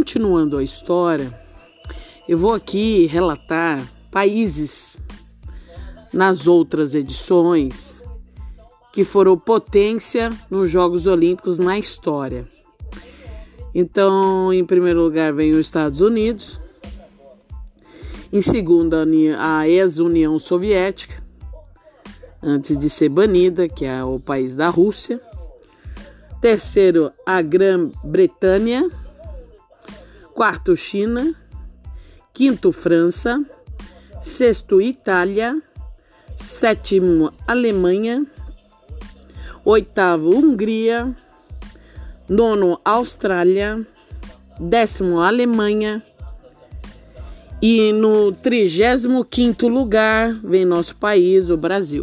continuando a história, eu vou aqui relatar países nas outras edições que foram potência nos Jogos Olímpicos na história. Então, em primeiro lugar vem os Estados Unidos, em segundo a ex-União Soviética, antes de ser banida, que é o país da Rússia. Terceiro, a Grã-Bretanha. Quarto, China. Quinto, França. Sexto, Itália. Sétimo, Alemanha. Oitavo, Hungria. Nono, Austrália. Décimo, Alemanha. E no 35 quinto lugar vem nosso país, o Brasil.